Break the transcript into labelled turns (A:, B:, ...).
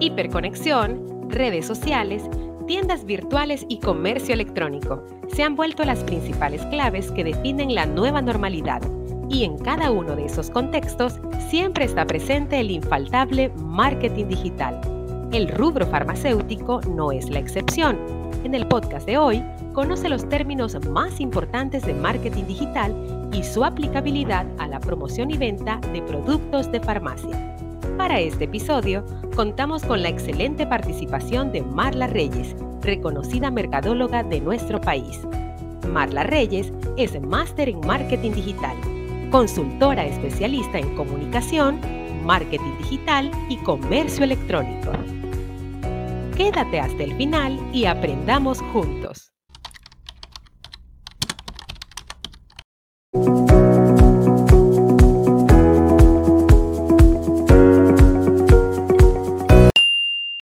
A: Hiperconexión, redes sociales, tiendas virtuales y comercio electrónico se han vuelto las principales claves que definen la nueva normalidad y en cada uno de esos contextos siempre está presente el infaltable marketing digital. El rubro farmacéutico no es la excepción. En el podcast de hoy, conoce los términos más importantes de marketing digital y su aplicabilidad a la promoción y venta de productos de farmacia. Para este episodio, contamos con la excelente participación de Marla Reyes, reconocida mercadóloga de nuestro país. Marla Reyes es máster en marketing digital, consultora especialista en comunicación, marketing digital y comercio electrónico. Quédate hasta el final y aprendamos juntos.